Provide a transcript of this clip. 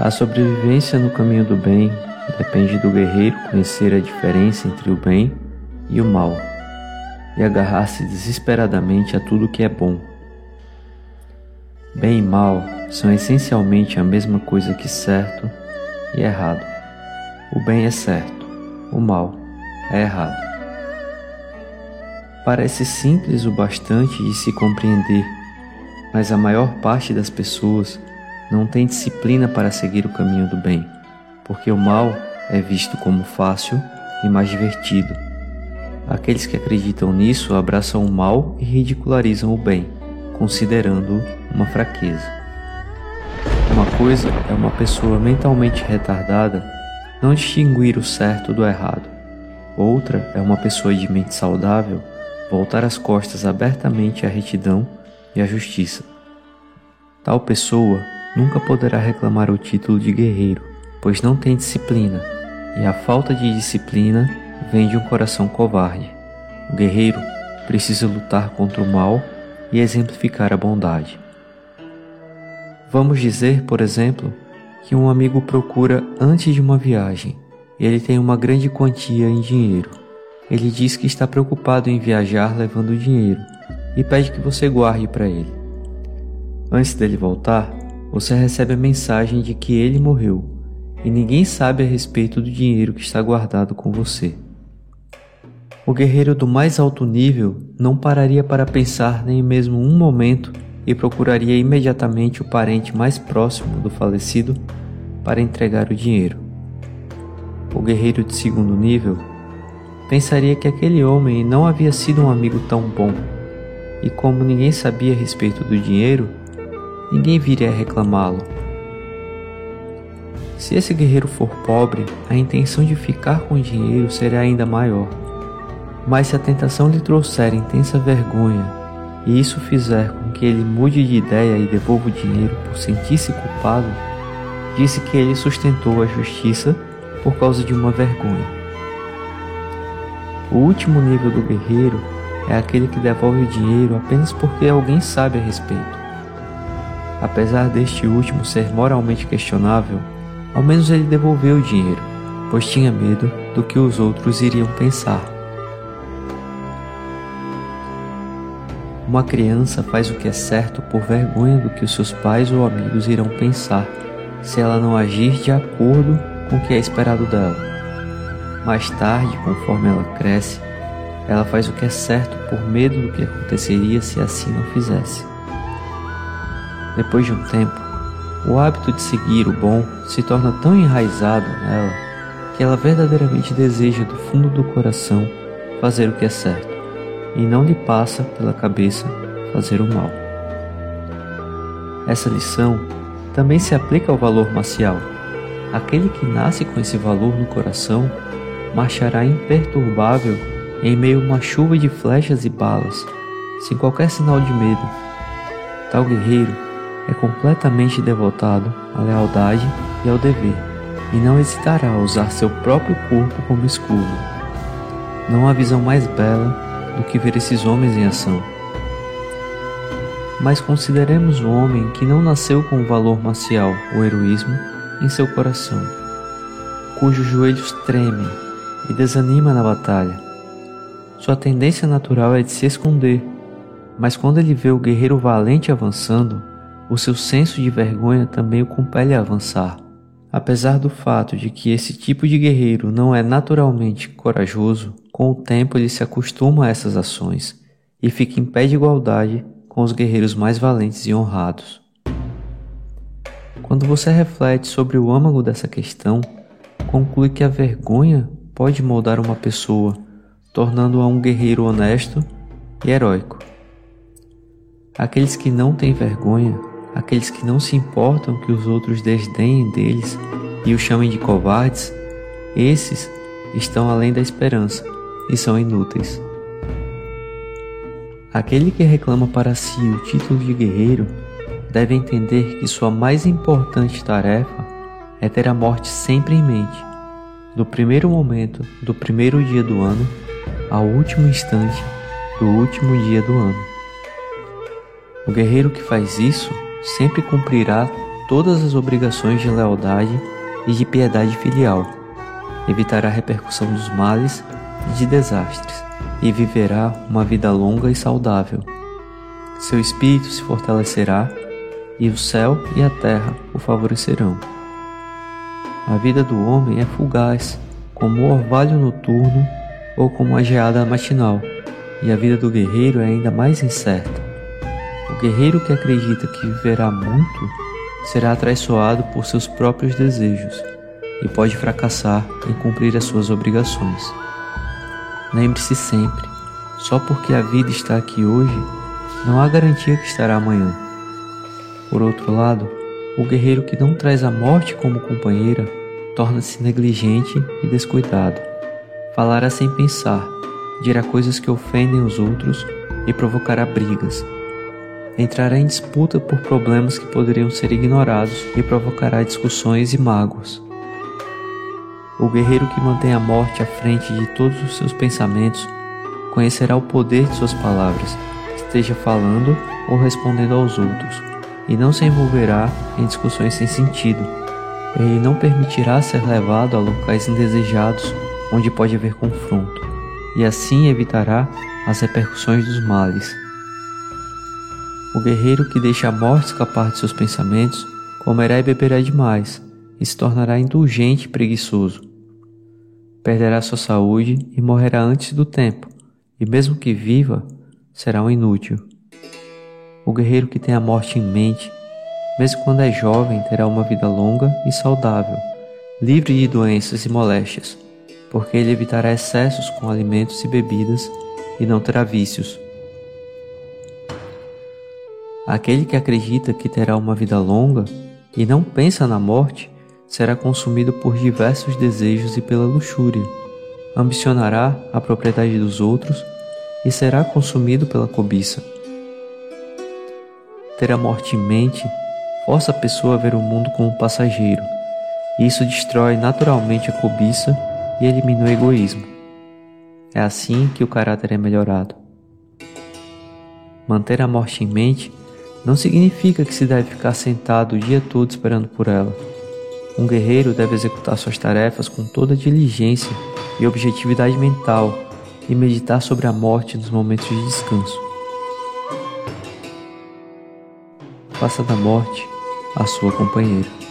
A sobrevivência no caminho do bem depende do guerreiro conhecer a diferença entre o bem e o mal e agarrar-se desesperadamente a tudo que é bom. Bem e mal são essencialmente a mesma coisa que certo e errado. O bem é certo, o mal é errado. Parece simples o bastante de se compreender, mas a maior parte das pessoas não tem disciplina para seguir o caminho do bem, porque o mal é visto como fácil e mais divertido. Aqueles que acreditam nisso abraçam o mal e ridicularizam o bem, considerando-o uma fraqueza. Uma coisa é uma pessoa mentalmente retardada não distinguir o certo do errado. Outra é uma pessoa de mente saudável voltar as costas abertamente à retidão e à justiça. Tal pessoa nunca poderá reclamar o título de guerreiro, pois não tem disciplina, e a falta de disciplina vem de um coração covarde. O guerreiro precisa lutar contra o mal e exemplificar a bondade. Vamos dizer, por exemplo, que um amigo procura antes de uma viagem ele tem uma grande quantia em dinheiro. Ele diz que está preocupado em viajar levando o dinheiro e pede que você guarde para ele. Antes dele voltar, você recebe a mensagem de que ele morreu e ninguém sabe a respeito do dinheiro que está guardado com você. O guerreiro do mais alto nível não pararia para pensar nem mesmo um momento e procuraria imediatamente o parente mais próximo do falecido para entregar o dinheiro. O guerreiro de segundo nível pensaria que aquele homem não havia sido um amigo tão bom, e como ninguém sabia a respeito do dinheiro, ninguém viria reclamá-lo. Se esse guerreiro for pobre, a intenção de ficar com o dinheiro será ainda maior. Mas se a tentação lhe trouxer intensa vergonha e isso fizer com que ele mude de ideia e devolva o dinheiro por sentir-se culpado, disse que ele sustentou a justiça por causa de uma vergonha. O último nível do guerreiro é aquele que devolve o dinheiro apenas porque alguém sabe a respeito. Apesar deste último ser moralmente questionável, ao menos ele devolveu o dinheiro, pois tinha medo do que os outros iriam pensar. Uma criança faz o que é certo por vergonha do que os seus pais ou amigos irão pensar se ela não agir de acordo com o que é esperado dela. Mais tarde, conforme ela cresce, ela faz o que é certo por medo do que aconteceria se assim não fizesse. Depois de um tempo, o hábito de seguir o bom se torna tão enraizado nela que ela verdadeiramente deseja do fundo do coração fazer o que é certo e não lhe passa pela cabeça fazer o mal. Essa lição também se aplica ao valor marcial. Aquele que nasce com esse valor no coração marchará imperturbável em meio a uma chuva de flechas e balas, sem qualquer sinal de medo. Tal guerreiro é completamente devotado à lealdade e ao dever, e não hesitará a usar seu próprio corpo como escudo. Não há visão mais bela do que ver esses homens em ação. Mas consideremos o homem que não nasceu com o valor marcial, o heroísmo, em seu coração, cujos joelhos tremem e desanima na batalha. Sua tendência natural é de se esconder, mas quando ele vê o guerreiro valente avançando, o seu senso de vergonha também o compele a avançar. Apesar do fato de que esse tipo de guerreiro não é naturalmente corajoso, com o tempo ele se acostuma a essas ações e fica em pé de igualdade com os guerreiros mais valentes e honrados. Quando você reflete sobre o âmago dessa questão, conclui que a vergonha pode moldar uma pessoa, tornando-a um guerreiro honesto e heróico. Aqueles que não têm vergonha, aqueles que não se importam que os outros desdenhem deles e os chamem de covardes, esses estão além da esperança e são inúteis. Aquele que reclama para si o título de guerreiro deve entender que sua mais importante tarefa é ter a morte sempre em mente, do primeiro momento do primeiro dia do ano ao último instante do último dia do ano. O guerreiro que faz isso sempre cumprirá todas as obrigações de lealdade e de piedade filial, evitará a repercussão dos males e de desastres, e viverá uma vida longa e saudável. Seu espírito se fortalecerá e o céu e a terra o favorecerão. A vida do homem é fugaz, como o orvalho noturno ou como a geada matinal, e a vida do guerreiro é ainda mais incerta. Guerreiro que acredita que viverá muito será atraiçoado por seus próprios desejos e pode fracassar em cumprir as suas obrigações. Lembre-se sempre, só porque a vida está aqui hoje, não há garantia que estará amanhã. Por outro lado, o guerreiro que não traz a morte como companheira torna-se negligente e descuidado. Falará sem pensar, dirá coisas que ofendem os outros e provocará brigas. Entrará em disputa por problemas que poderiam ser ignorados e provocará discussões e mágoas. O guerreiro que mantém a morte à frente de todos os seus pensamentos conhecerá o poder de suas palavras, esteja falando ou respondendo aos outros, e não se envolverá em discussões sem sentido. Ele não permitirá ser levado a locais indesejados onde pode haver confronto, e assim evitará as repercussões dos males. O guerreiro que deixa a morte escapar de seus pensamentos comerá e beberá demais e se tornará indulgente e preguiçoso perderá sua saúde e morrerá antes do tempo, e mesmo que viva, será um inútil. O guerreiro que tem a morte em mente, mesmo quando é jovem, terá uma vida longa e saudável, livre de doenças e moléstias, porque ele evitará excessos com alimentos e bebidas e não terá vícios. Aquele que acredita que terá uma vida longa e não pensa na morte, será consumido por diversos desejos e pela luxúria. Ambicionará a propriedade dos outros e será consumido pela cobiça. Ter a morte em mente força a pessoa a ver o mundo como passageiro. Isso destrói naturalmente a cobiça e elimina o egoísmo. É assim que o caráter é melhorado. Manter a morte em mente não significa que se deve ficar sentado o dia todo esperando por ela. Um guerreiro deve executar suas tarefas com toda diligência e objetividade mental e meditar sobre a morte nos momentos de descanso. Faça da morte a sua companheira.